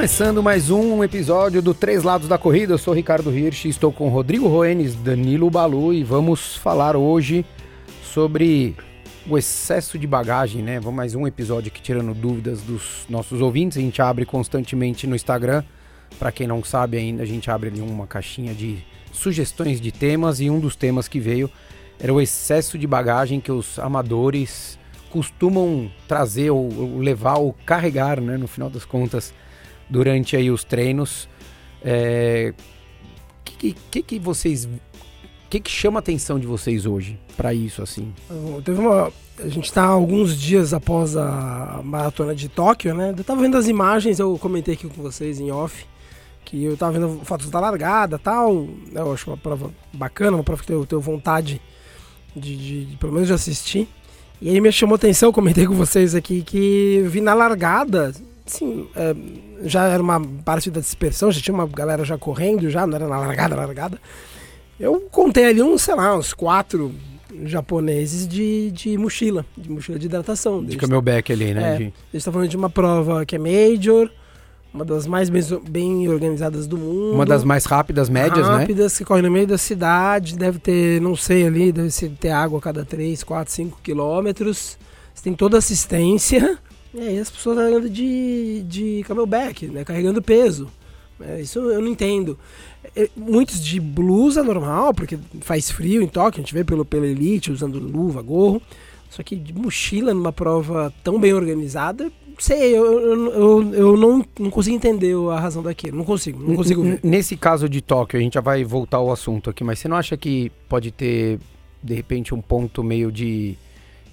Começando mais um episódio do Três Lados da Corrida, eu sou Ricardo Hirsch, estou com Rodrigo Roenes, Danilo Balu e vamos falar hoje sobre o excesso de bagagem, né? Vamos mais um episódio aqui tirando dúvidas dos nossos ouvintes. A gente abre constantemente no Instagram. Para quem não sabe ainda, a gente abre ali uma caixinha de sugestões de temas e um dos temas que veio era o excesso de bagagem que os amadores costumam trazer ou levar ou carregar, né? No final das contas durante aí os treinos. É, que, que, que vocês o que, que chama a atenção de vocês hoje para isso assim? Teve uma, a gente está alguns dias após a maratona de Tóquio, né? Eu tava vendo as imagens, eu comentei aqui com vocês em off que eu tava vendo fotos da largada, tal. Eu acho uma prova bacana, uma prova que eu tenho vontade de, de, pelo menos de assistir. E aí me chamou atenção, comentei com vocês aqui que vi na largada, sim, é, já era uma parte da dispersão, já tinha uma galera já correndo, já não era na largada, largada. Eu contei ali uns, sei lá, uns quatro japoneses de, de mochila, de mochila de hidratação. De camelback ali, né? É, de... A gente está falando de uma prova que é major, uma das mais bem, bem, organizadas do mundo. Uma das mais rápidas, médias, rápidas, né? Rápidas, que corre no meio da cidade, deve ter, não sei ali, deve ter água a cada 3, 4, 5 quilômetros. Você tem toda assistência. E aí as pessoas andando de, de camelback, né? Carregando peso. É, isso eu não entendo. É, muitos de blusa normal, porque faz frio em Tóquio, a gente vê pelo, pela elite usando luva, gorro. Só que de mochila numa prova tão bem organizada, sei, eu, eu, eu, eu não, não consigo entender a razão daquilo. Não consigo, não consigo ver. Nesse caso de Tóquio, a gente já vai voltar ao assunto aqui, mas você não acha que pode ter, de repente, um ponto meio de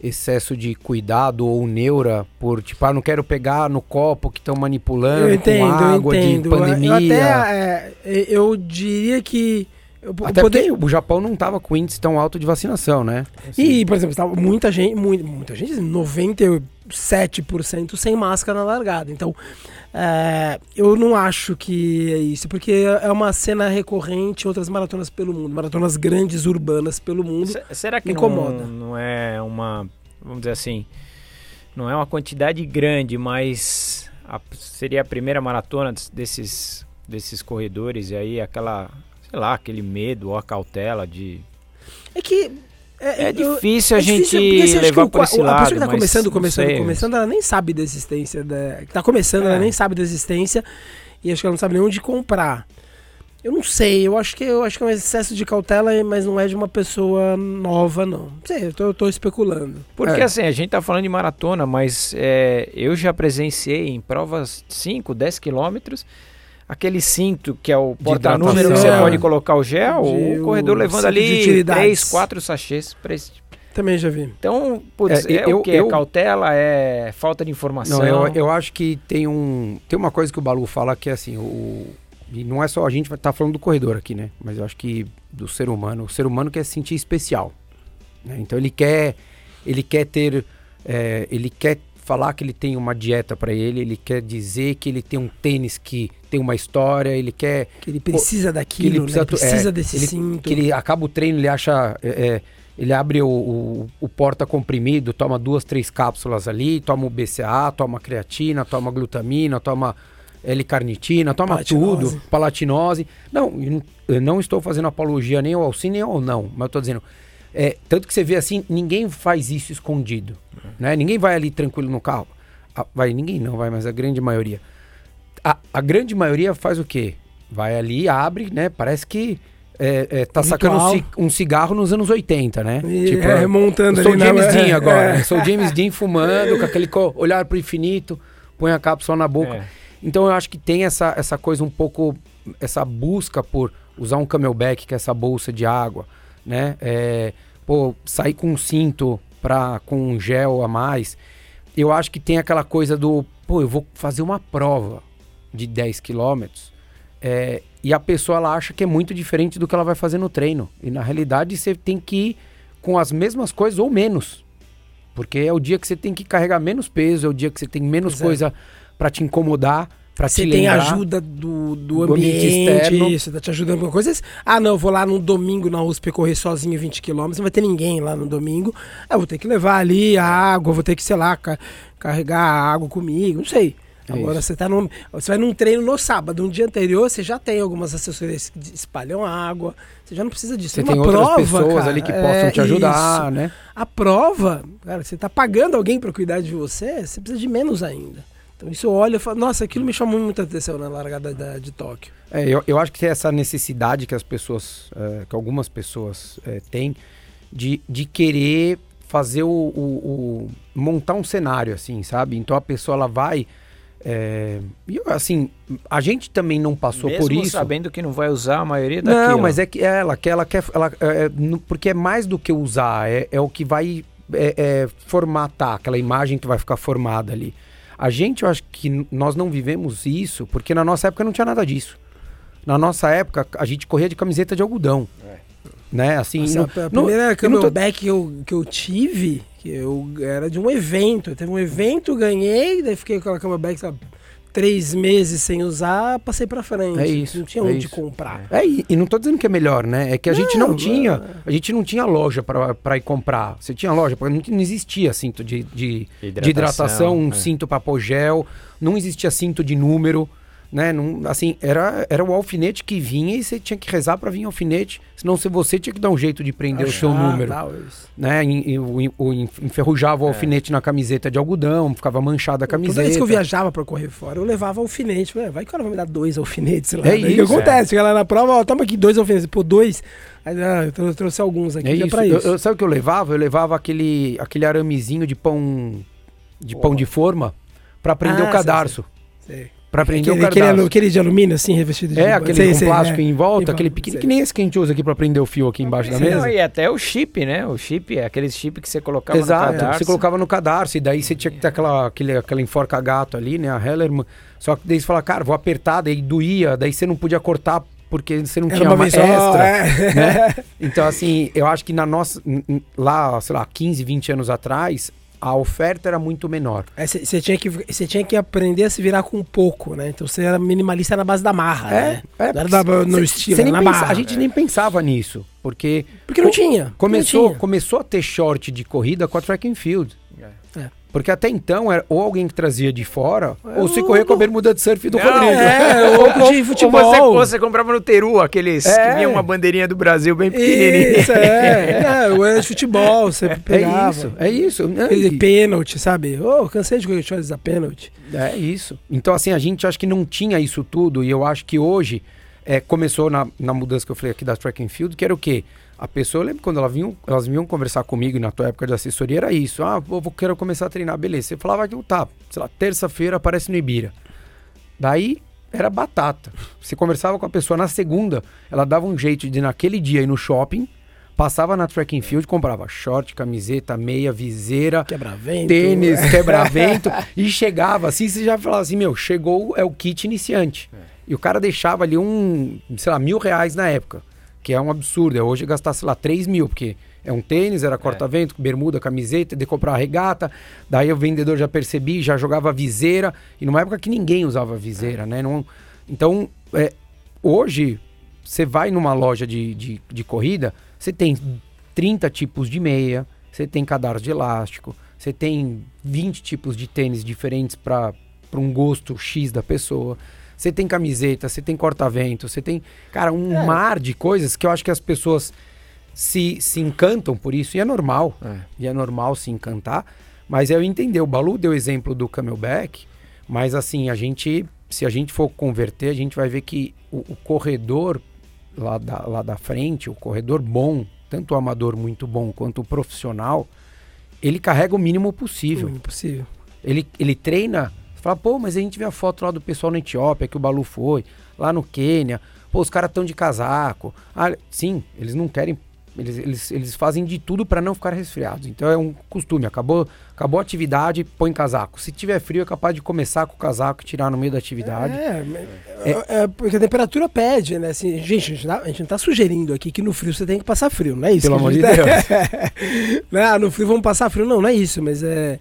excesso de cuidado ou neura por tipo, ah, não quero pegar no copo que estão manipulando entendo, com água de pandemia. Eu, até, é, eu diria que eu Até poder... porque o Japão não estava com índice tão alto de vacinação, né? Assim. E, por exemplo, estava muita gente, muita, muita gente, 97% sem máscara na largada. Então, é, eu não acho que é isso, porque é uma cena recorrente em outras maratonas pelo mundo, maratonas grandes urbanas pelo mundo. Será que incomoda? Não, não é uma, vamos dizer assim, não é uma quantidade grande, mas a, seria a primeira maratona desses desses corredores e aí aquela, sei lá, aquele medo ou a cautela de É que é, é difícil a é gente difícil, levar por esse lado. A pessoa que tá começando, começando, começando, ela nem sabe da existência. Da, que tá começando, é. ela nem sabe da existência. E acho que ela não sabe nem onde comprar. Eu não sei, eu acho que eu acho que é um excesso de cautela, mas não é de uma pessoa nova, não. Não sei, eu tô, eu tô especulando. Porque é. assim, a gente tá falando de maratona, mas é, eu já presenciei em provas 5, 10 quilômetros aquele cinto que é o porta-número que você pode colocar o gel, de, o corredor o levando ali três, quatro sachês para esse também já vi. Então, putz, é, é eu, o que? É eu, cautela? É falta de informação? Não, eu, eu acho que tem um tem uma coisa que o Balu fala que é assim, o, e não é só a gente tá falando do corredor aqui, né? Mas eu acho que do ser humano, o ser humano quer se sentir especial. Né? Então ele quer ele quer ter é, ele quer falar que ele tem uma dieta para ele, ele quer dizer que ele tem um tênis que tem uma história, ele quer que ele precisa daquilo, ele precisa, né? precisa é, desse ele, cinto. Que ele acaba o treino, ele acha é, é, ele abre o, o, o, porta comprimido, toma duas, três cápsulas ali, toma o BCA, toma creatina, toma glutamina, toma L-carnitina, toma palatinose. tudo, palatinose. Não, eu não estou fazendo apologia nem ao auxílio ou não, mas eu estou dizendo, é, tanto que você vê assim, ninguém faz isso escondido. Né? Ninguém vai ali tranquilo no carro. Ah, vai, ninguém não vai, mas a grande maioria. A, a grande maioria faz o quê? Vai ali, abre, né? Parece que é, é, tá sacando um cigarro nos anos 80, né? E tipo, é, remontando sou ali. Sou James Dean agora. É. Sou James Dean fumando, com aquele olhar pro infinito, põe a cápsula na boca. É. Então eu acho que tem essa, essa coisa um pouco, essa busca por usar um camelback, que é essa bolsa de água, né? É, pô, sair com um cinto pra, com um gel a mais. Eu acho que tem aquela coisa do, pô, eu vou fazer uma prova de 10 quilômetros é, e a pessoa ela acha que é muito diferente do que ela vai fazer no treino. E na realidade você tem que ir com as mesmas coisas ou menos. Porque é o dia que você tem que carregar menos peso, é o dia que você tem menos Exato. coisa para te incomodar. Pra Você te tem lembrar ajuda do, do do ambiente ambiente, externo. isso, tá te ajudando com coisas. Ah, não, eu vou lá no domingo na USP correr sozinho 20 km, não vai ter ninguém lá no domingo. Ah, eu vou ter que levar ali a água, vou ter que, sei lá, ca- carregar a água comigo, não sei. É Agora isso. você tá num, você vai num treino no sábado, no dia anterior você já tem algumas assessorias que espalham água, você já não precisa disso. Você Numa tem outras prova, pessoas cara, ali que é, possam te ajudar, isso. né? A prova, cara, você tá pagando alguém para cuidar de você, você precisa de menos ainda. Então isso eu olho e falo, nossa, aquilo me chamou muita atenção na largada da- de Tóquio. É, eu, eu acho que tem essa necessidade que as pessoas, é, que algumas pessoas é, têm, de, de querer fazer o, o- o- montar um cenário, assim, sabe? Então a pessoa ela vai. É, e eu, assim, a gente também não passou Mesmo por isso. sabendo que não vai usar a maioria daquilo. Não, mas é que ela quer, ela quer, ela, é, é, porque é mais do que usar, é, é o que vai é, é, formatar, aquela imagem que vai ficar formada ali. A gente, eu acho que nós não vivemos isso, porque na nossa época não tinha nada disso. Na nossa época, a gente corria de camiseta de algodão. Né, assim, Nossa, não- a não- primeira eu não tô- que eu, que eu tive, que eu era de um evento. Teve um evento, ganhei, daí fiquei com aquela camelback, sabe, três meses sem usar, passei pra frente. É isso, Não tinha é onde isso. comprar. É, e, e não tô dizendo que é melhor, né? É que a gente não Não, tinha, a gente não tinha loja pra pra ir comprar. Você tinha loja, porque não, não existia cinto de, de, de hidratação, um é. cinto para pôr gel, não existia cinto de número, né? Não, assim, era, era o alfinete que vinha e você tinha que rezar para vir alfinete, senão se você tinha que dar um jeito de prender o seu Achar, número, tal, isso. né? E, e o- o- enferrujava o alfinete na camiseta de algodão, ficava manchada a camiseta. Toda vez que eu viajava pra correr fora, eu levava alfinete. Falei, "Ah, vai que o cara vai me dar dois alfinetes lá. É Daí o que isso, acontece? Chega lá na prova, ó, toma aqui dois alfinetes. Pô, dois. Aí, ah, eu trou- trouxe alguns aqui, É que é isso. pra Eu- isso. eu- sabe o que eu levava? Eu levava aquele, aquele aramezinho de pão de pão de forma para prender Ah, o sei, cadarço. Sei. Para prender Aquele, o aquele, aquele de alumínio, assim, revestido de É, aquele sei, com sei, plástico é. em volta, aquele pequeno, que nem esse que a gente usa aqui para prender o fio aqui embaixo da mesa. Não, e até o chip, né? O chip, é aquele chip que você colocava Exato, no cadarço. você colocava no cadarço e daí você tinha que ter aquela, aquele, aquela enforca gato ali, né, a Hellerman. Só que daí você fala, cara, vou apertar, daí doía, daí você não podia cortar porque você não Era tinha uma uma extra. é. né? Então, assim, eu acho que na nossa. Lá, sei lá, 15, 20 anos atrás, a oferta era muito menor. Você tinha, que- você tinha que aprender a se virar com pouco, né? Então você era minimalista na base da marra, né? é. Não era da- no cê- estilo, cê na pensa- barra. a gente nem pensava nisso, porque. Porque não co- tinha. Começou, não tinha. começou a ter short de corrida com a track and field. É. Porque até então era ou alguém que trazia de fora, É, ou se correr com a bermuda de surf do Não, Rodrigo. É, ou de futebol. Ou você, ou você comprava no Teru, aqueles É. que vinha uma bandeirinha do Brasil bem pequenininha. Isso, é. é. Eu era de futebol, você É pegava. isso, é isso. né? Aquele E- pênalti, sabe? Ô, cansei de da pênalti. É isso. Então, assim, a gente acho que não tinha isso tudo, e eu acho que hoje é, começou na, na mudança que eu falei aqui da track and field, que era o quê? A pessoa, eu lembro quando elas vinham, elas vinham conversar comigo na tua época de assessoria, era isso. Ah, vou, vou- quero começar a treinar, beleza. Você falava que tá, sei lá, terça-feira aparece no Ibira. Daí era batata. Você conversava com a pessoa na segunda, ela dava um jeito de naquele dia ir no shopping, passava na track and field, comprava short, camiseta, meia, viseira, Quebra-vento. tênis, quebra-vento, e chegava assim, você já falava assim, meu, chegou, é o kit iniciante. E o cara deixava ali um, sei lá, mil reais na época, que é um absurdo. É hoje gastar, sei lá, três mil, porque é um tênis, era corta-vento, bermuda, camiseta, de comprar a regata. Daí o vendedor já percebi, já jogava viseira, e numa época que ninguém usava viseira, né? Não, então, é, hoje, você vai numa loja de, de, de corrida, você tem 30 tipos de meia, você tem cadarço de elástico, você tem 20 tipos de tênis diferentes para um gosto X da pessoa. Você tem camiseta, você tem corta-vento, você tem, cara, um É. mar de coisas que eu acho que as pessoas se, se encantam por isso, e é normal. É. E é normal se encantar. Mas eu entendi, o Balu deu exemplo do Camelback, mas assim, a gente, se a gente for converter, a gente vai ver que o, o corredor lá da, lá da frente, o corredor bom, tanto o amador muito bom quanto o profissional, ele carrega o mínimo possível. Impossível. Ele, ele treina, fala, pô, mas a gente vê a foto lá do pessoal na Etiópia que o Balu foi, lá no Quênia, pô, os caras estão de casaco. Ah, sim, eles não querem. Eles, eles, eles fazem de tudo para não ficar resfriados. Então é um costume. Acabou, acabou a atividade, põe casaco. Se tiver frio, é capaz de começar com o casaco e tirar no meio da atividade. É, é, é, porque a temperatura pede, né? Assim, gente, a gente, tá- a gente não tá sugerindo aqui que no frio você tem que passar frio, não é isso? Pelo amor de tá- Não, ah, no frio vamos passar frio, não, não é isso, mas é.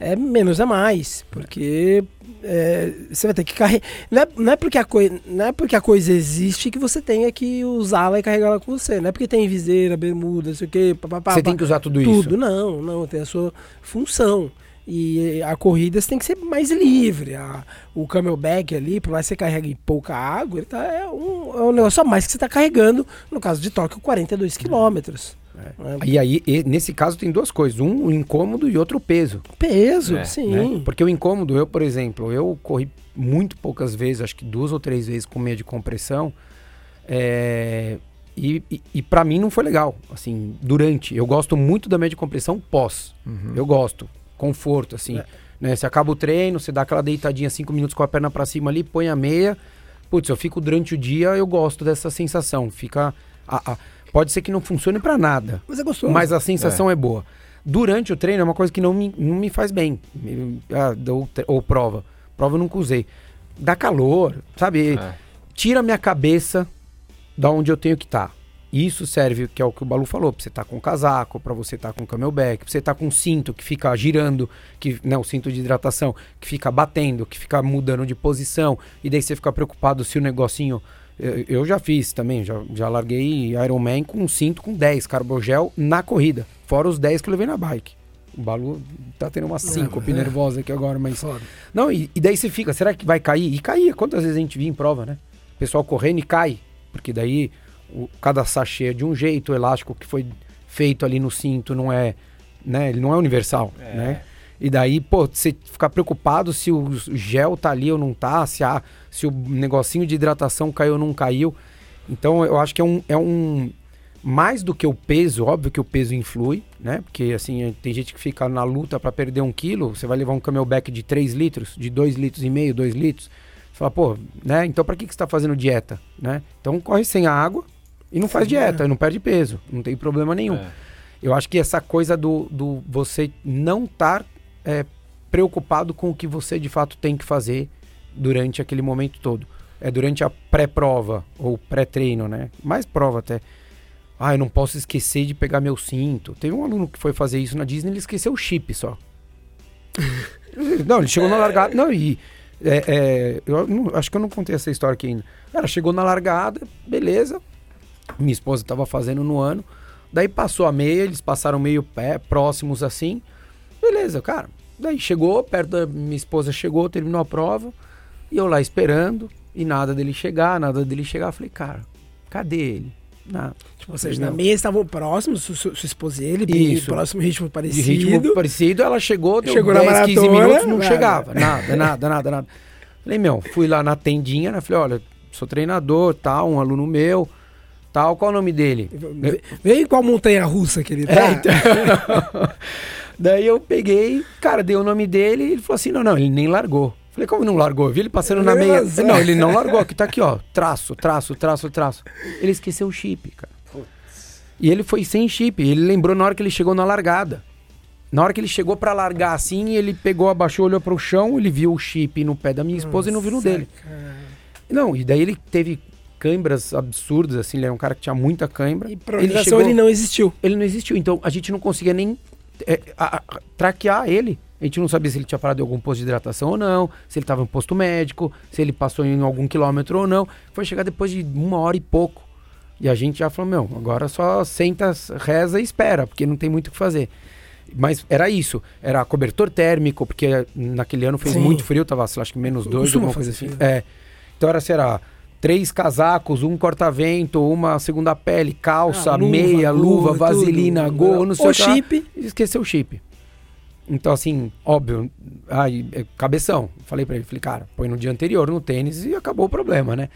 É menos é mais, porque é, você vai ter que carregar. Não é, não, é porque a coi... não é porque a coisa existe que você tenha que usá-la e carregá-la com você. Não é porque tem viseira, bermuda, não sei o quê. Papapá, você tem que usar tudo, tudo. isso? Tudo, não, não. Tem a sua função. E a corrida você tem que ser mais livre. A, o camelback ali, por mais que você carregue pouca água, ele tá, é, um, é um negócio a mais que você está carregando, no caso de Tóquio, 42 quilômetros. É. E aí, e, nesse caso, tem duas coisas: um, o incômodo e outro o peso. Peso, é, sim. Né? Porque o incômodo, eu, por exemplo, eu corri muito poucas vezes, acho que duas ou três vezes com meia de compressão. É, e, e, e para mim não foi legal. Assim, durante. Eu gosto muito da meia de compressão pós. Uhum. Eu gosto conforto, assim. É. Né? Você acaba o treino, você dá aquela deitadinha cinco minutos com a perna para cima ali, põe a meia. Putz, eu fico durante o dia, eu gosto dessa sensação. Fica. A, a, pode ser que não funcione para nada. Mas é gostoso. Mas a sensação é. é. boa. Durante o treino é uma coisa que não me, não me faz bem. Ah, ou, ou prova. Prova eu nunca usei. Dá calor, sabe? É. Tira minha cabeça da onde eu tenho que estar. Tá. Isso serve, que é o que o Balu falou, para você estar tá com casaco, para você estar tá com camelback, para você estar tá com cinto que fica girando, que né, o cinto de hidratação, que fica batendo, que fica mudando de posição, e daí você fica preocupado se o negocinho. Eu, eu já fiz também, já, já larguei Ironman com um cinto com 10 carbogel na corrida, fora os 10 que eu levei na bike. O Balu tá tendo uma síncope é, nervosa aqui agora, mas. Foda. Não, e, e daí você fica, será que vai cair? E caía. Quantas vezes a gente via em prova, né? O pessoal correndo e cai. Porque daí o, cada sachê é de um jeito, o elástico que foi feito ali no cinto não é, né, ele não é universal, é. né? E daí, pô, você ficar preocupado se o gel tá ali ou não tá, se, a, se o negocinho de hidratação caiu ou não caiu. Então, eu acho que é um, é um. Mais do que o peso, óbvio que o peso influi, né? Porque, assim, tem gente que fica na luta para perder um quilo, você vai levar um camelback de 3 litros, de 2 litros e meio, 2 litros. Você fala, pô, né? Então, para que, que você tá fazendo dieta, né? Então, corre sem a água, e não faz dieta, é. não perde peso, não tem problema nenhum. É. Eu acho que essa coisa do, do você não estar é, preocupado com o que você de fato tem que fazer durante aquele momento todo. É durante a pré-prova ou pré-treino, né? Mais prova até. Ah, eu não posso esquecer de pegar meu cinto. Teve um aluno que foi fazer isso na Disney, ele esqueceu o chip só. não, ele chegou na largada. Não, e. É, é, eu não, acho que eu não contei essa história aqui ainda. Cara, chegou na largada, beleza minha esposa estava fazendo no ano. Daí passou a meia, eles passaram meio pé, próximos assim. Beleza, cara. Daí chegou, perto da minha esposa chegou, terminou a prova. E eu lá esperando, e nada dele chegar, nada dele chegar. Falei, cara, cadê ele? Nada. Tipo, ou seja, na meia estavam próximos, sua, sua esposa e ele, Isso. próximo ritmo parecido. De ritmo parecido, ela chegou, deu chegou 10, na maratona, 15 minutos, não nada. chegava. Nada, nada, nada, nada. Falei, meu, fui lá na tendinha, né? Falei, olha, sou treinador, tal, um aluno meu tal. Qual o nome dele? Vem qual montanha russa que ele tá. É, então... Daí eu peguei, cara, dei o nome dele e ele falou assim: não, não, ele nem largou. Falei, como não largou? Eu vi ele passando na meia. Não, ele não largou, aqui tá aqui, ó. Traço, traço, traço, traço. Ele esqueceu o chip, cara. E ele foi sem chip. Ele lembrou na hora que ele chegou na largada. Na hora que ele chegou para largar assim, ele pegou, abaixou, olhou para o chão, ele viu o chip no pé da minha esposa Nossa, e não viu no dele. Cara. Não, e daí ele teve câimbras absurdas, assim, ele era um cara que tinha muita cãibra. E progressão ele, chegou, ele não existiu. Ele não existiu, então a gente não conseguia nem é, a, a, traquear ele. A gente não sabia se ele tinha parado em algum posto de hidratação ou não, se ele estava em posto médico, se ele passou em algum quilômetro ou não. Foi chegar depois de uma hora e pouco. E a gente já falou, meu, agora só senta, reza e espera, porque não tem muito o que fazer. Mas era isso, era cobertor térmico, porque naquele ano fez Sim. muito frio, tava, acho que menos dois, alguma coisa assim. É. Então era, será, três casacos, um corta-vento, uma segunda pele, calça, ah, luva, meia, luva, vaselina, gol, não sei o chip. Esqueceu o chip. Então, assim, óbvio, aí, é cabeção. Falei para ele, falei, cara, põe no dia anterior no tênis e acabou o problema, né?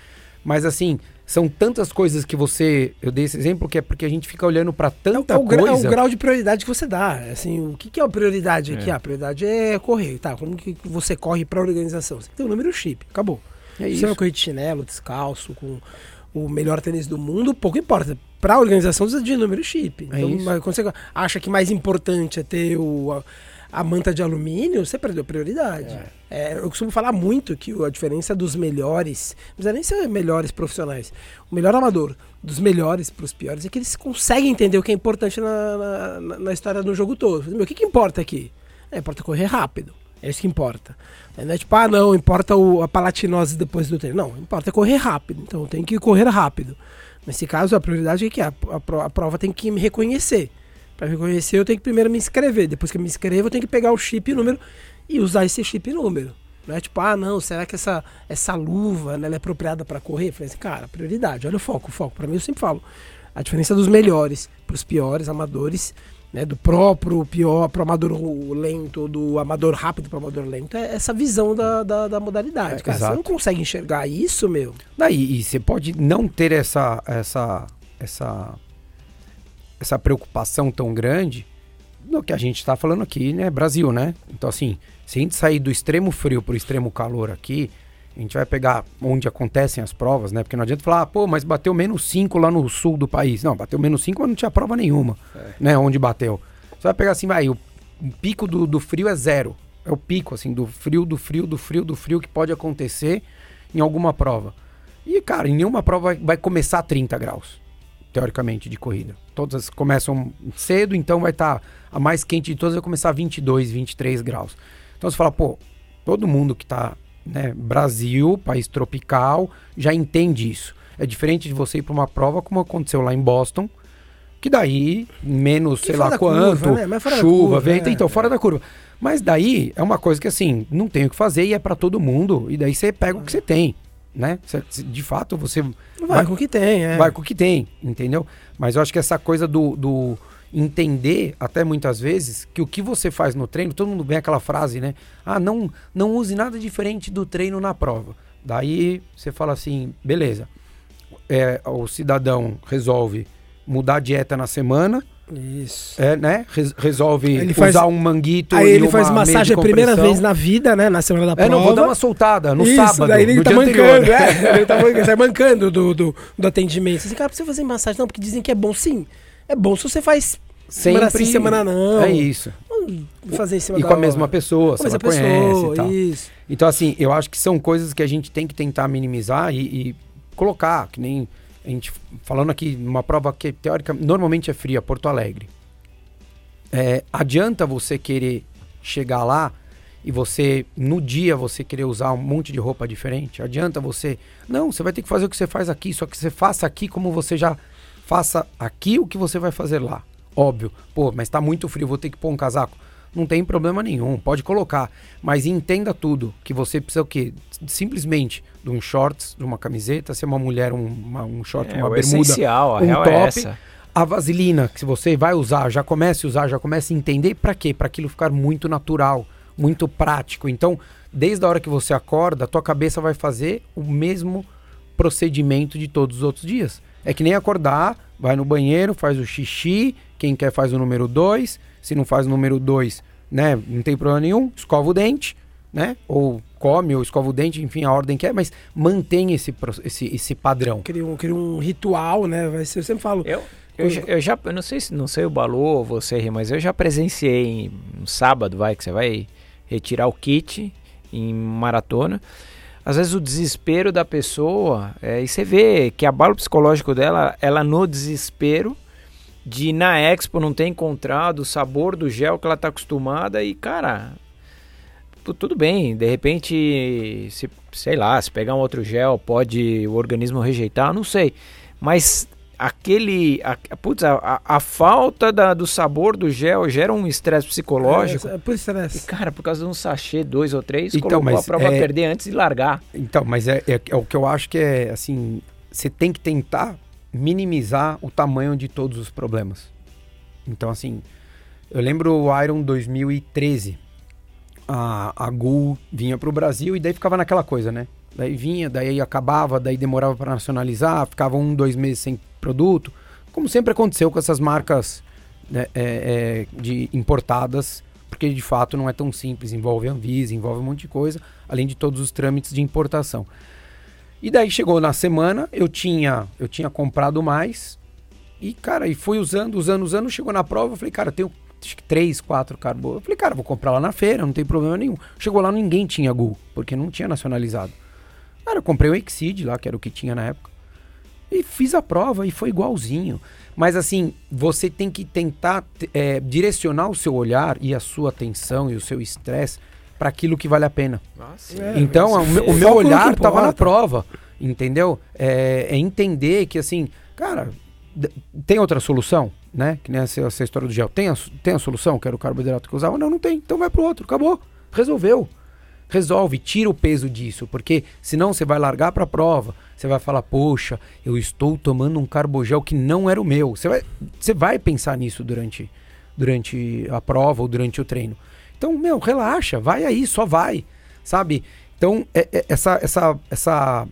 Mas, assim, são tantas coisas que você. Eu dei esse exemplo que é porque a gente fica olhando para tanta é, é o, coisa. É o grau de prioridade que você dá. Assim, o que, que é a prioridade aqui? É. Ah, a prioridade é correr, tá? Como que você corre para organização? Você tem o número chip, acabou. É isso. Se eu correr de chinelo, descalço, com o melhor tênis do mundo, pouco importa. Para a organização precisa de número chip. É então, quando você acha que mais importante é ter o, a, a manta de alumínio, você perdeu prioridade. É. É, eu costumo falar muito que a diferença dos melhores, não precisa nem ser melhores profissionais, o melhor amador dos melhores para os piores é que eles conseguem entender o que é importante na, na, na história do jogo todo. Meu, o que, que importa aqui? É, importa correr rápido. É isso que importa. Não é tipo, ah, não, importa o, a palatinose depois do treino. Não, importa correr rápido. Então tem que correr rápido. Nesse caso, a prioridade é que a, a, a prova tem que me reconhecer. Para me reconhecer, eu tenho que primeiro me inscrever. Depois que eu me inscrevo, eu tenho que pegar o chip número e usar esse chip número. Não é tipo, ah, não, será que essa, essa luva né, é apropriada para correr? Eu falei assim, cara, prioridade, olha o foco, o foco. Para mim, eu sempre falo, a diferença dos melhores para os piores amadores, né, do próprio pior para o amador lento, do amador rápido para o amador lento, é essa visão da, da, da modalidade. É, cara, exato. você não consegue enxergar isso, meu. Daí, e você pode não ter essa, essa, essa, essa preocupação tão grande no que a gente está falando aqui, né? Brasil, né? Então, assim, se a gente sair do extremo frio para o extremo calor aqui, a gente vai pegar onde acontecem as provas, né? Porque não adianta falar, ah, pô, mas bateu menos 5 lá no sul do país. Não, bateu menos 5, mas não tinha prova nenhuma, é. né? Onde bateu. Você vai pegar assim, vai, o, pico do, do frio é zero. É o pico, assim, do frio, do frio, do frio, do frio que pode acontecer em alguma prova. E, cara, em nenhuma prova vai, vai começar a 30 graus, teoricamente, de corrida. Todas começam cedo, então vai estar tá, a mais quente de todas vai começar a 22, 23 graus. Então você fala, pô, todo mundo que está né, Brasil, país tropical, já entende isso. É diferente de você ir para uma prova como aconteceu lá em Boston, que daí menos, que sei lá quanto, curva, né? chuva, vento, é, então fora da curva. Mas daí é uma coisa que assim, não tem o que fazer e é para todo mundo, e daí você pega o que você tem, né? de fato você vai, vai, com o que tem, é. Vai com o que tem, entendeu? Mas eu acho que essa coisa do, do entender até muitas vezes que o que você faz no treino, todo mundo vem aquela frase, né? Ah, não, não use nada diferente do treino na prova. Daí você fala assim, beleza. É, o cidadão resolve mudar a dieta na semana. Isso. É, né? resolve ele faz, usar um manguito. Aí ele faz massagem a primeira vez na vida, né? Na semana da prova. É, não, vou dar uma soltada no Isso, sábado. Daí ele tá mancando, é. Ele tá mancando, sai mancando do, do, do atendimento. Assim, cara, precisa fazer massagem? Não, porque dizem que é bom sim. É bom se você faz Sempre, semana sim, semana não. É isso. Fazer em cima e com a mesma pessoa, pessoa, conhece e tal. Isso. Então, assim, eu acho que são coisas que a gente tem que tentar minimizar e, e colocar, que nem a gente falando aqui numa prova que teórica normalmente é fria, Porto Alegre. É, adianta você querer chegar lá e você no dia você querer usar um monte de roupa diferente? Adianta você? Não, você vai ter que fazer o que você faz aqui, só que você faça aqui como você já faça aqui o que você vai fazer lá. Óbvio, pô, mas tá muito frio, vou ter que pôr um casaco. Não tem problema nenhum, pode colocar. Mas entenda tudo, que você precisa o quê? Simplesmente de um shorts, de uma camiseta, se é uma mulher, um, uma, um short, é, uma bermuda, essencial, a um real é top. É essa. A vaselina, que se você vai usar, já comece a usar, já comece a entender para quê? Para aquilo ficar muito natural, muito prático. Então, desde a hora que você acorda, a tua cabeça vai fazer o mesmo procedimento de todos os outros dias. É que nem acordar, vai no banheiro, faz o xixi, quem quer faz o número 2, se não faz o número 2, né, não tem problema nenhum, escova o dente, né? Ou come ou escova o dente, enfim, a ordem que é, mas mantém esse, esse, esse padrão. Cria um, cria um ritual, né? Vai ser, eu sempre falo. Eu, eu, já, eu já, eu não sei se não sei o Balu ou você, mas eu já presenciei um sábado, vai, que você vai retirar o kit em maratona às vezes o desespero da pessoa, é, e você vê que abalo psicológico dela, ela no desespero de na Expo não ter encontrado o sabor do gel que ela está acostumada e, cara, tudo bem, de repente, se, sei lá, se pegar um outro gel, pode o organismo rejeitar, não sei. Mas aquele. A, putz, a, a, falta da, do sabor do gel gera um estresse psicológico. É, é por estresse. cara, por causa de um sachê, dois ou três, então, colocou a prova é, perder antes de largar. Então, mas é, é, é o que eu acho que é assim. Você tem que tentar minimizar o tamanho de todos os problemas. Então, assim, eu lembro o Iron 2013. A, a Gul vinha para o Brasil e daí ficava naquela coisa, né? Daí vinha, daí acabava, daí demorava para nacionalizar, ficava um, dois meses sem produto, como sempre aconteceu com essas marcas né, é, é, de importadas, porque de fato não é tão simples, envolve Anvisa, envolve um monte de coisa, além de todos os trâmites de importação. E daí chegou na semana, eu tinha, eu tinha comprado mais e cara, e fui usando, usando, usando, chegou na prova, eu falei, cara, eu tenho acho que três, quatro carbo. Eu falei, cara, vou comprar lá na feira, não tem problema nenhum. Chegou lá, ninguém tinha Gu, porque não tinha nacionalizado. Cara, eu comprei o Exceed lá, que era o que tinha na época. E fiz a prova e foi igualzinho. Mas assim, você tem que tentar é, direcionar o seu olhar e a sua atenção e o seu estresse para aquilo que vale a pena. Nossa, é, então, o meu, o meu olhar estava na prova, entendeu? É, é, entender que assim, cara, tem outra solução, né? Que nem essa, essa história do gel. Tem a, tem a solução, que era o carboidrato que eu usava? Não, não tem. Então vai pro outro, acabou. Resolveu. Resolve, tira o peso disso, porque senão você vai largar para a prova, você vai falar, poxa, eu estou tomando um carbogel que não era o meu. Você vai, você vai pensar nisso durante, durante a prova ou durante o treino. Então, meu, relaxa, vai aí, só vai, sabe? Então, é, é, essa, essa, essa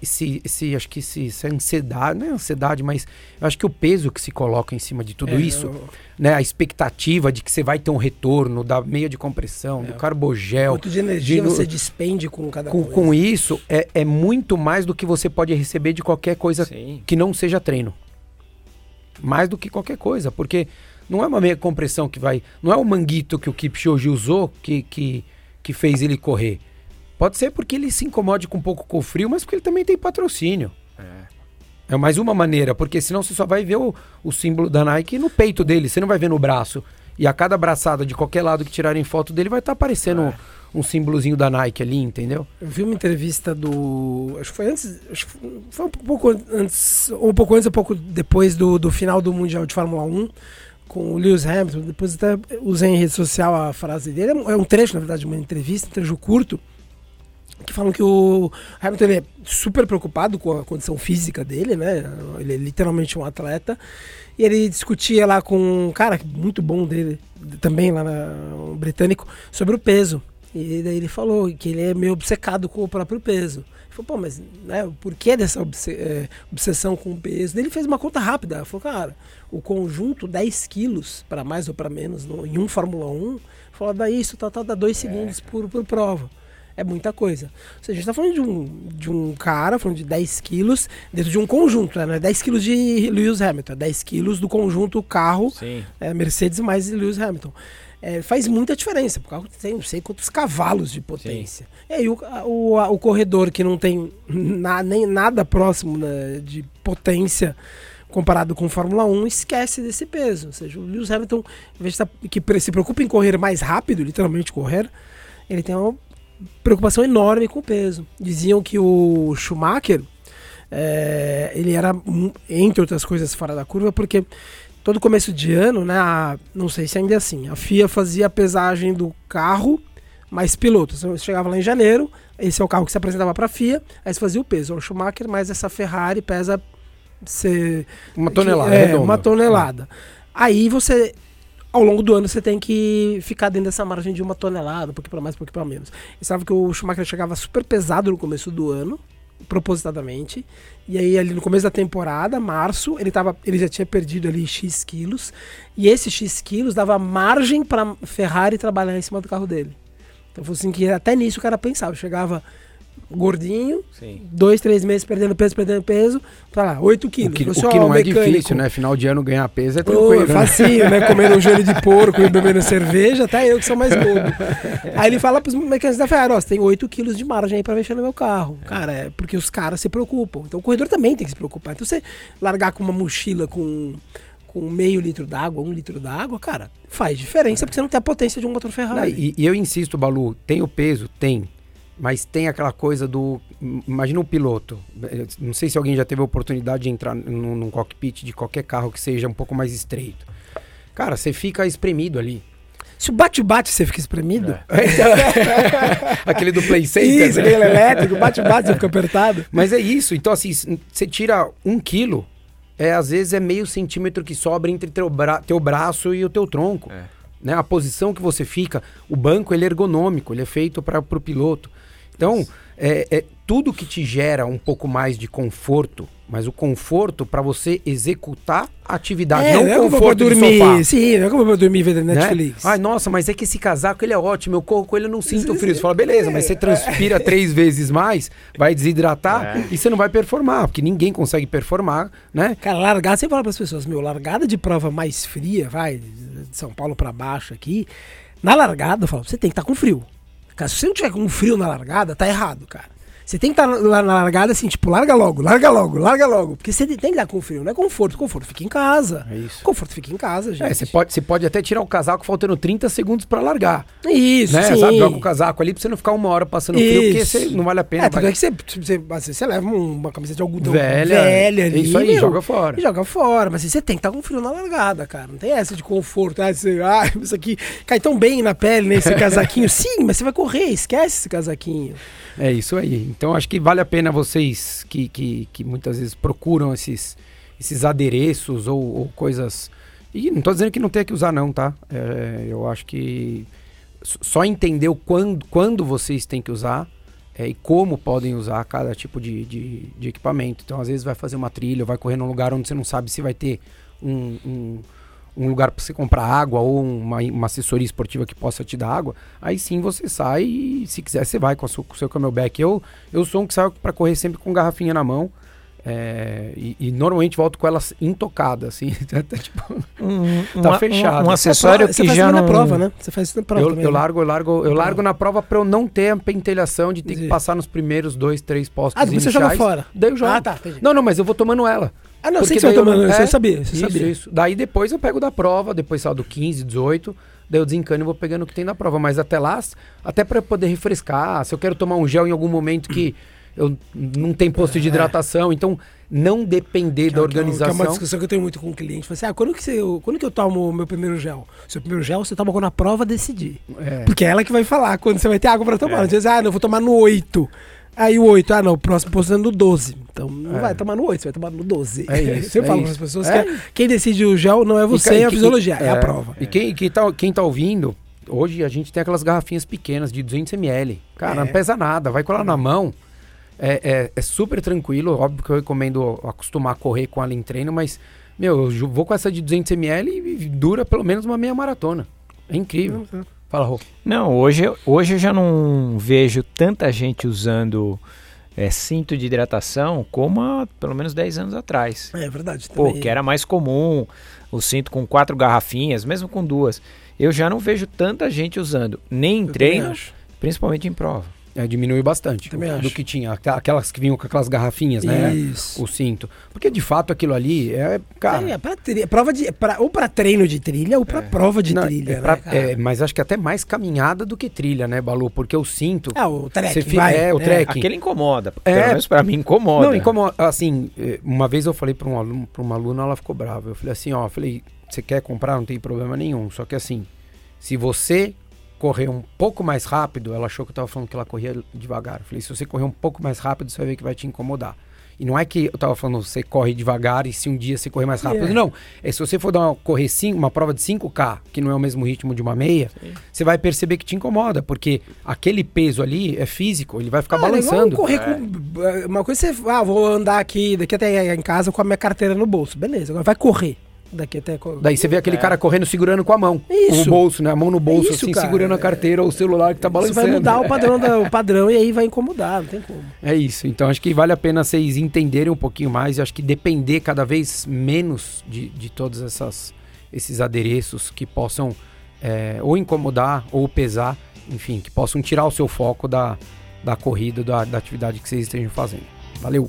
esse, esse, acho que esse, essa ansiedade, não é ansiedade, mas eu acho que o peso que se coloca em cima de tudo é, isso, eu... né, a expectativa de que você vai ter um retorno da meia de compressão, é. do carbogel. Quanto de energia de, você despende com cada com, coisa. Com isso, é, é muito mais do que você pode receber de qualquer coisa Sim. que não seja treino. Mais do que qualquer coisa, porque não é uma meia compressão que vai. Não é o manguito que o Kipchoge usou que, que, que fez ele correr. Pode ser porque ele se incomode com um pouco com o frio, mas porque ele também tem patrocínio. É. É mais uma maneira, porque senão você só vai ver o, o símbolo da Nike no peito dele, você não vai ver no braço. E a cada braçada de qualquer lado que tirarem foto dele vai estar tá aparecendo é. um, um símbolozinho da Nike ali, entendeu? Eu vi uma entrevista do. Acho que foi antes. Acho que foi um pouco antes. Ou um pouco antes, um pouco depois do, do final do Mundial de Fórmula 1 com o Lewis Hamilton. Depois até usei em rede social a frase dele. É um é trecho, na verdade, de uma entrevista, um trecho curto que falam que o Hamilton é super preocupado com a condição física dele, né? Ele é literalmente um atleta. E ele discutia lá com um cara muito bom dele, também lá na, um britânico, sobre o peso. E daí ele falou que ele é meio obcecado com o próprio peso. Ele falou, pô, mas né, por que dessa é, obsessão com o peso? Ele fez uma conta rápida. Falou, cara, o conjunto 10 quilos, para mais ou para menos, no, em um Fórmula 1, falou, dá isso, tá, tá, dá 2 é. segundos por, por prova é muita coisa. Ou seja, a gente está falando de um, de um cara, falando de 10 quilos, dentro de um conjunto, né? 10 é quilos de Lewis Hamilton, 10 é quilos do conjunto carro é, Mercedes mais Lewis Hamilton. É, faz muita diferença, porque o carro tem não sei quantos cavalos de potência. Sim. E aí o, o, o, corredor que não tem na, nem nada próximo né, de potência comparado com Fórmula 1, esquece desse peso. Ou seja, o Lewis Hamilton, em vez de tá, que se preocupa em correr mais rápido, literalmente correr, ele tem uma preocupação enorme com o peso. Diziam que o Schumacher, é, ele era, entre outras coisas, fora da curva, porque todo começo de ano, né, a, não sei se ainda é assim, a FIA fazia a pesagem do carro mais piloto. Você chegava lá em janeiro, esse é o carro que se apresentava para a FIA, aí você fazia o peso. O Schumacher mais essa Ferrari pesa ser, uma tonelada. É, uma tonelada. Aí você ao longo do ano você tem que ficar dentro dessa margem de uma tonelada, um pouquinho para mais, um pouquinho para menos. E sabe que o Schumacher chegava super pesado no começo do ano, propositadamente. E aí ali no começo da temporada, março, ele tava, ele já tinha perdido ali X quilos, e esses X quilos dava margem para Ferrari trabalhar em cima do carro dele. Então foi assim que até nisso o cara pensava, chegava gordinho, Sim. dois, três meses perdendo peso, perdendo peso, tá lá, 8 quilos. O que, o que não é difícil, né? Final de ano ganhar peso é tranquilo. Oh, facinho, né? Comendo um joelho de porco e bebendo cerveja, até eu que sou mais bobo. aí ele fala pros mecanistas da Ferrari, ó, você tem 8 quilos de margem aí pra mexer no meu carro. Cara, é porque os caras se preocupam. Então o corredor também tem que se preocupar. Então você largar com uma mochila com com meio litro d'água, um litro d'água, cara, faz diferença porque você não tem a potência de um motor Ferrari. Não, e, e, eu insisto, Balu, tem o peso? Tem. Mas tem aquela coisa do. Imagina um piloto. Não sei se alguém já teve a oportunidade de entrar num, num cockpit de qualquer carro que seja um pouco mais estreito. Cara, você fica espremido ali. Se o bate-bate você fica espremido. É. aquele do Play Center. Isso, né? aquele elétrico, bate-bate você fica apertado. Mas é isso. Então, assim, você tira um quilo, é, às vezes é meio centímetro que sobra entre teu, bra teu braço e o teu tronco. É. Né? A posição que você fica, o banco ele é ergonômico, ele é feito para o piloto. Então, é, é, tudo que te gera um pouco mais de conforto, mas o conforto para você executar a atividade, é, não, não o conforto é dormir, sofá. Sim, não é como pra dormir vendo né? Netflix. Né? Ai, nossa, mas é que esse casaco ele é ótimo, eu corro com ele, eu não sinto sim, frio. Você fala, beleza, mas você transpira três vezes mais, vai desidratar é. e você não vai performar, porque ninguém consegue performar, né? Cara, largada, você fala para as pessoas, meu, largada de prova mais fria, vai, de São Paulo para baixo aqui, na largada, eu falo, você tem que estar tá com frio. Cara, se você não tiver com frio na largada, tá errado, cara. Você tem que estar lá na largada assim, tipo, larga logo, larga logo, larga logo. Porque você tem que dar com frio, não é conforto. Conforto fica em casa. É isso. Conforto fica em casa, gente. É, você pode, você pode até tirar o casaco faltando 30 segundos pra largar. Isso, né? sim. Sabe? Joga o casaco ali pra você não ficar uma hora passando frio, porque Isso. você, não vale a pena. É, tanto vai- é que você, você, você, você leva um- uma camisa de algodão Velha. velha, ali. Isso aí, meu, joga fora. joga fora. Mas assim, você tem que estar com frio na largada, cara. Não tem essa de conforto. Ah, você, ah, isso aqui cai tão bem na pele, né? Esse casaquinho. Sim, mas você vai correr, esquece esse casaquinho. É isso aí. Então acho que vale a pena vocês que, que, que muitas vezes procuram esses, esses adereços ou, ou coisas. E não tô dizendo que não tem que usar, não, tá? É, eu acho que só entender o quando, quando vocês têm que usar é, e como podem usar cada tipo de, de, de equipamento. Então, às vezes, vai fazer uma trilha, vai correr num lugar onde você não sabe se vai ter um, um, um lugar para você comprar água ou uma, uma assessoria esportiva que possa te dar água. Aí sim você sai e, se quiser, você vai com, sua- com o seu camelback. Eu, eu sou um que saio para correr sempre com garrafinha na mão. É, e, e normalmente volto com elas intocadas, assim. Tá, tipo, Um, Tá uma- fechado. Um, um acessório você que faz já não... na prova, né? Você faz isso na prova eu, também. eu né? largo, eu largo, eu largo na prova para eu não ter a pentelhação de ter que passar nos primeiros dois, três postos Ah, depois você joga fora. Daí eu jogo. Ah, tá, entendi. Não, não, mas eu vou tomando ela. Ah, não, sei que você vai eu tomando. não- Isso é, eu sabia, você Isso, sabia. isso. Daí depois eu pego da prova, depois sai do 15, 18, daí eu desencano e vou pegando o que tem na prova. Mas até lá, até para poder refrescar, se eu quero tomar um gel em algum momento que eu não tem posto de hidratação, então não depender da Que é- que é- organização. Que é uma discussão que eu tenho muito com o cliente. Fala assim, ah, quando que, você, quando que eu tomo o meu primeiro gel? Seu primeiro gel você toma quando a prova decidir. É. Porque é ela que vai falar quando você vai ter água pra tomar. Às vezes, ah, não, eu vou tomar no 8. Aí o 8, ah, não, o próximo posto é no 12. Então não É. vai tomar no 8, você vai tomar no 12. É isso, Você é falo para as pessoas É. que quem decide o gel não é você, E é a que- fisiologia, é, a é. prova. E quem, quem, tá, quem tá ouvindo, hoje a gente tem aquelas garrafinhas pequenas de 200ml. Cara, É. não pesa nada, vai colar na mão. É, é, é super tranquilo, óbvio que eu recomendo acostumar a correr com ela em treino, mas, meu, eu vou com essa de 200ml e dura pelo menos uma meia maratona. É incrível. Fala, Rô. Não, hoje, eu- hoje eu já não vejo tanta gente usando é, cinto de hidratação como há pelo menos 10 anos atrás. É verdade. Pô, também. que era mais comum o cinto com quatro garrafinhas, mesmo com duas. Eu já não vejo tanta gente usando, nem em Eu treino, principalmente em prova. É, diminuiu bastante Também do acho. que tinha. Aquela- Aquelas que vinham com aquelas garrafinhas, né? Isso. O cinto. Porque de fato aquilo ali é. Cara, é, pra tri- prova de, pra- ou pra treino de trilha ou pra prova de não, trilha. é pra- né, é, mas acho que até mais caminhada do que trilha, né, Balu? Porque o cinto. É, o Você trek, fi- vai. é, o né? trek. Aquele incomoda, É. pelo menos pra mim incomoda. Não, como, assim, uma vez eu falei para um aluno, para uma aluna, ela ficou brava. Eu falei assim, ó, eu falei, você quer comprar, não tem problema nenhum. Só que assim, se você correr um pouco mais rápido, ela achou que eu tava falando que ela corria devagar. Eu falei, se você correr um pouco mais rápido, você vai ver que vai te incomodar. E não é que eu tava falando, você corre devagar e se um dia você correr mais rápido. É. Não. É se você for dar uma, correr cinco, uma prova de 5K, que não é o mesmo ritmo de uma meia, você vai perceber que te incomoda, porque aquele peso ali é físico, ele vai ficar Ah, é balançando. correr com. eh, Uma coisa é você. Ah, vou andar aqui, daqui até em casa com a minha carteira no bolso. Beleza, agora vai correr. Daqui até. Daí você vê aquele cara correndo segurando com a mão. Isso. O bolso, né? A mão no bolso, Isso, assim, cara. segurando a carteira ou o celular que tá Isso balançando. vai mudar o padrão, da- o padrão e aí vai incomodar, não tem como. É isso. Então acho que vale a pena vocês entenderem um pouquinho mais. E acho que depender cada vez menos de, de todos essas, esses adereços que possam é, ou incomodar ou pesar, enfim, que possam tirar o seu foco da, da corrida, da, da atividade que vocês estejam fazendo. Valeu!